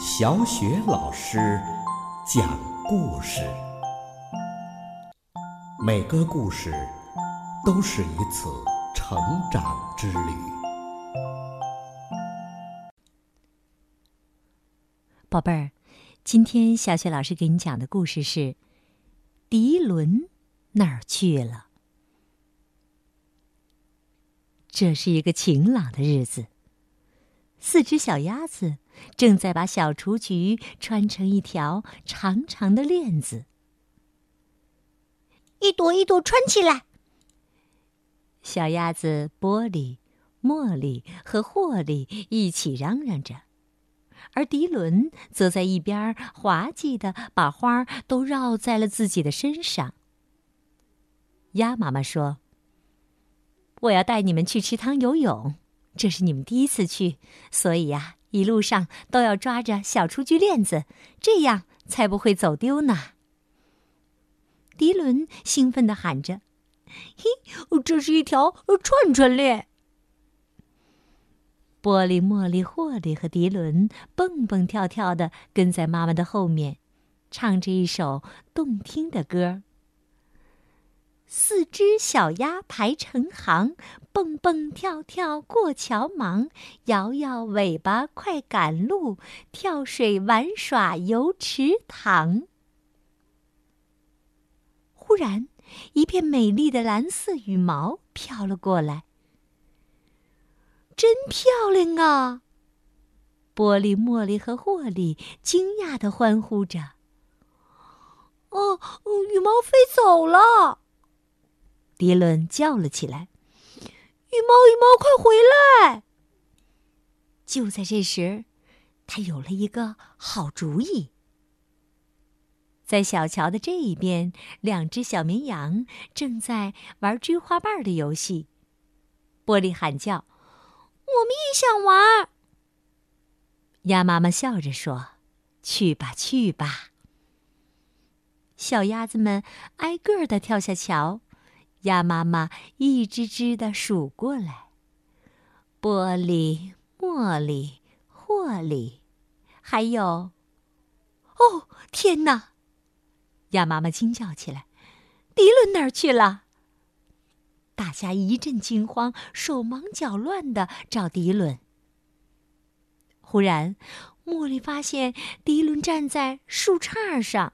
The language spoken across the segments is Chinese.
小雪老师讲故事，每个故事都是一次成长之旅。宝贝儿，今天小雪老师给你讲的故事是《迪伦哪儿去了》。这是一个晴朗的日子，四只小鸭子正在把小雏菊穿成一条长长的链子，一朵一朵穿起来。小鸭子波利、茉莉和霍利一起嚷嚷着，而迪伦则在一边滑稽的把花都绕在了自己的身上。鸭妈妈说。我要带你们去池塘游泳，这是你们第一次去，所以呀，一路上都要抓着小雏菊链子，这样才不会走丢呢。迪伦兴奋地喊着：“嘿，这是一条串串链！”波利、茉莉、霍莉和迪伦蹦蹦跳跳地跟在妈妈的后面，唱着一首动听的歌。四只小鸭排成行，蹦蹦跳跳过桥忙，摇摇尾巴快赶路，跳水玩耍游池塘。忽然，一片美丽的蓝色羽毛飘了过来，真漂亮啊！波利、茉莉和霍利惊讶地欢呼着：“哦，羽毛飞走了！”迪伦叫了起来：“羽毛，羽毛，快回来！”就在这时，他有了一个好主意。在小桥的这一边，两只小绵羊正在玩追花瓣的游戏。波利喊叫：“我们也想玩！”鸭妈妈笑着说：“去吧，去吧。”小鸭子们挨个的跳下桥。鸭妈妈一只只的数过来。波利、茉莉、霍利，还有……哦，天哪！鸭妈妈惊叫起来：“迪伦哪儿去了？”大家一阵惊慌，手忙脚乱的找迪伦。忽然，茉莉发现迪伦站在树杈上，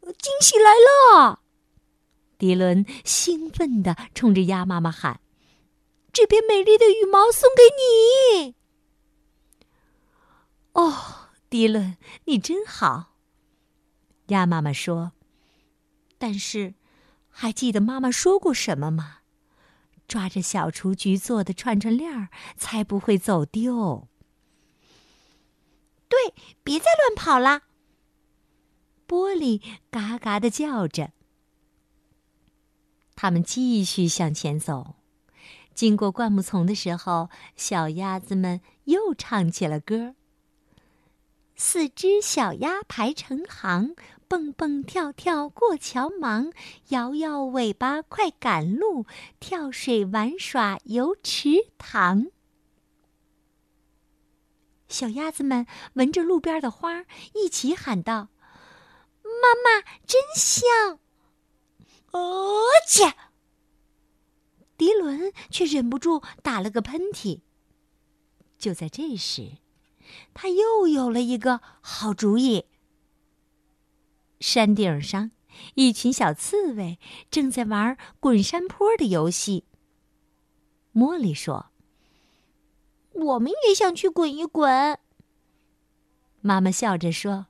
惊喜来了！迪伦兴奋地冲着鸭妈妈喊：“这片美丽的羽毛送给你！”哦，迪伦，你真好。鸭妈妈说：“但是，还记得妈妈说过什么吗？抓着小雏菊做的串串链儿，才不会走丢。”对，别再乱跑了。玻璃嘎嘎的叫着。他们继续向前走，经过灌木丛的时候，小鸭子们又唱起了歌。四只小鸭排成行，蹦蹦跳跳过桥忙，摇摇尾巴快赶路，跳水玩耍游池塘。小鸭子们闻着路边的花，一起喊道：“妈妈真香！”哦切，迪伦却忍不住打了个喷嚏。就在这时，他又有了一个好主意。山顶上，一群小刺猬正在玩滚山坡的游戏。茉莉说：“我们也想去滚一滚。”妈妈笑着说：“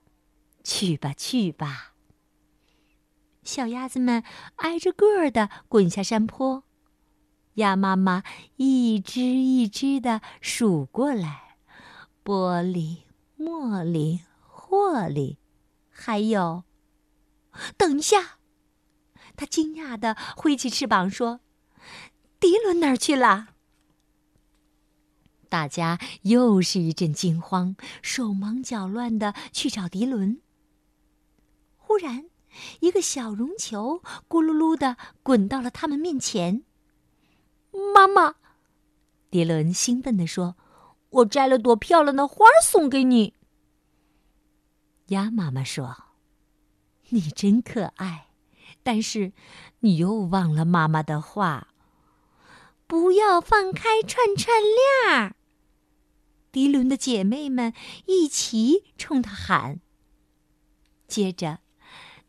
去吧，去吧。”小鸭子们挨着个儿的滚下山坡，鸭妈妈一只一只的数过来。波利、茉莉、霍利，还有……等一下！他惊讶的挥起翅膀说：“迪伦哪儿去了？”大家又是一阵惊慌，手忙脚乱的去找迪伦。忽然。一个小绒球咕噜噜的滚到了他们面前。妈妈，迪伦兴奋地说：“我摘了朵漂亮的花送给你。”鸭妈妈说：“你真可爱，但是你又忘了妈妈的话，不要放开串串链儿。”迪伦的姐妹们一起冲他喊。接着，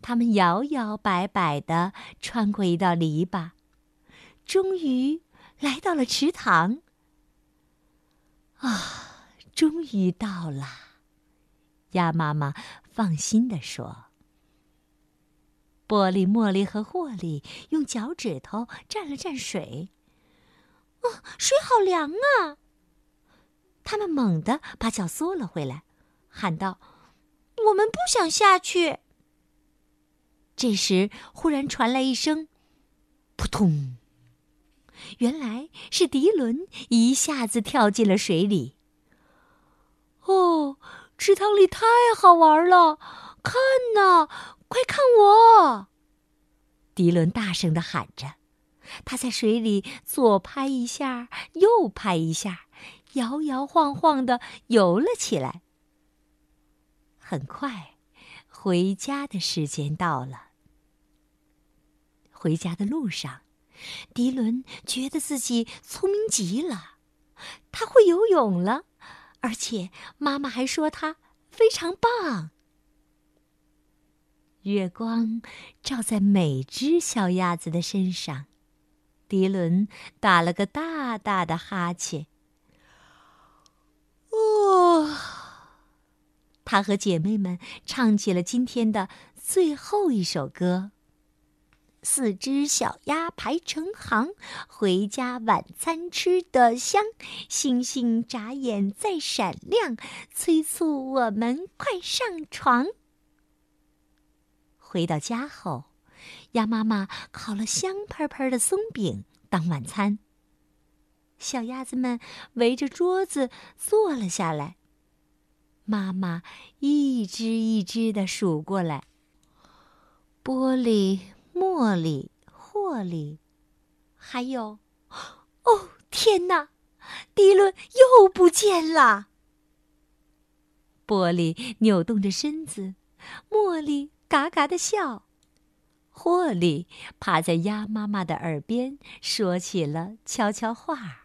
他们摇摇摆摆地穿过一道篱笆，终于来到了池塘。啊，终于到了！鸭妈妈放心地说。玻璃、茉莉和霍利用脚趾头蘸了蘸水，啊，水好凉啊！他们猛地把脚缩了回来，喊道。我们不想下去。这时，忽然传来一声“扑通”，原来是迪伦一下子跳进了水里。哦，池塘里太好玩了！看呐，快看我！迪伦大声的喊着，他在水里左拍一下，右拍一下，摇摇晃晃的游了起来。很快，回家的时间到了。回家的路上，迪伦觉得自己聪明极了，他会游泳了，而且妈妈还说他非常棒。月光照在每只小鸭子的身上，迪伦打了个大大的哈欠。哦。她和姐妹们唱起了今天的最后一首歌。四只小鸭排成行，回家晚餐吃得香，星星眨眼在闪亮，催促我们快上床。回到家后，鸭妈妈烤了香喷喷的松饼当晚餐。小鸭子们围着桌子坐了下来。妈妈一只一只的数过来。玻璃、茉莉、霍莉，还有……哦，天哪！迪伦又不见了。玻璃扭动着身子，茉莉嘎嘎的笑，霍莉趴在鸭妈妈的耳边说起了悄悄话。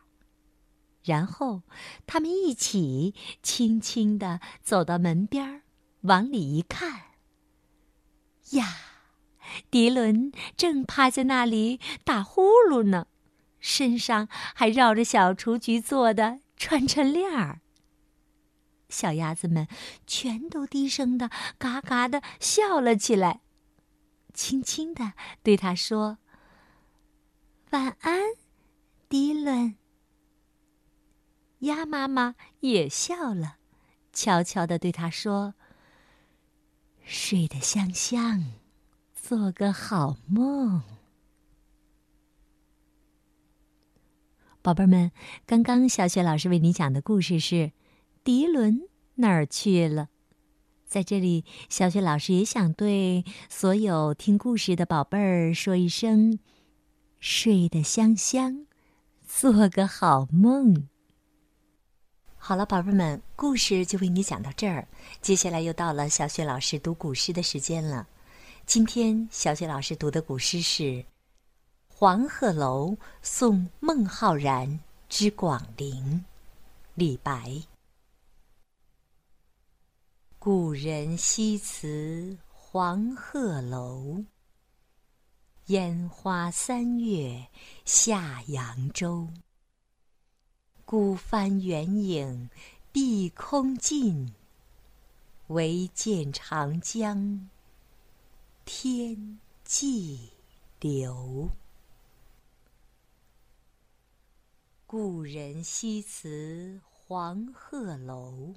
然后，他们一起轻轻地走到门边往里一看，呀，迪伦正趴在那里打呼噜呢，身上还绕着小雏菊做的串串链儿。小鸭子们全都低声的嘎嘎的笑了起来，轻轻地对他说：“晚安，迪伦。”鸭妈妈也笑了，悄悄地对他说：“睡得香香，做个好梦。”宝贝儿们，刚刚小雪老师为你讲的故事是《迪伦哪儿去了》。在这里，小雪老师也想对所有听故事的宝贝儿说一声：“睡得香香，做个好梦。”好了，宝贝们，故事就为你讲到这儿。接下来又到了小雪老师读古诗的时间了。今天小雪老师读的古诗是《黄鹤楼送孟浩然之广陵》，李白。故人西辞黄鹤楼，烟花三月下扬州。孤帆远影碧空尽，唯见长江天际流。故人西辞黄鹤楼，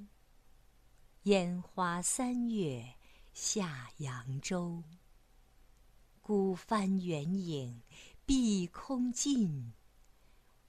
烟花三月下扬州。孤帆远影碧空尽。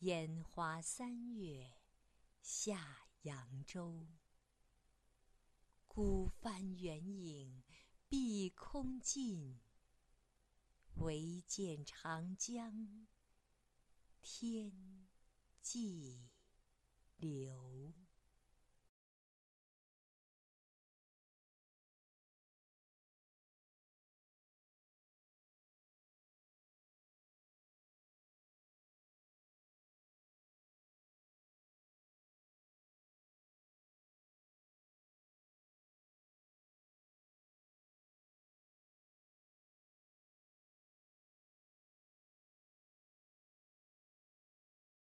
烟花三月下扬州。孤帆远影碧空尽，唯见长江。天际流。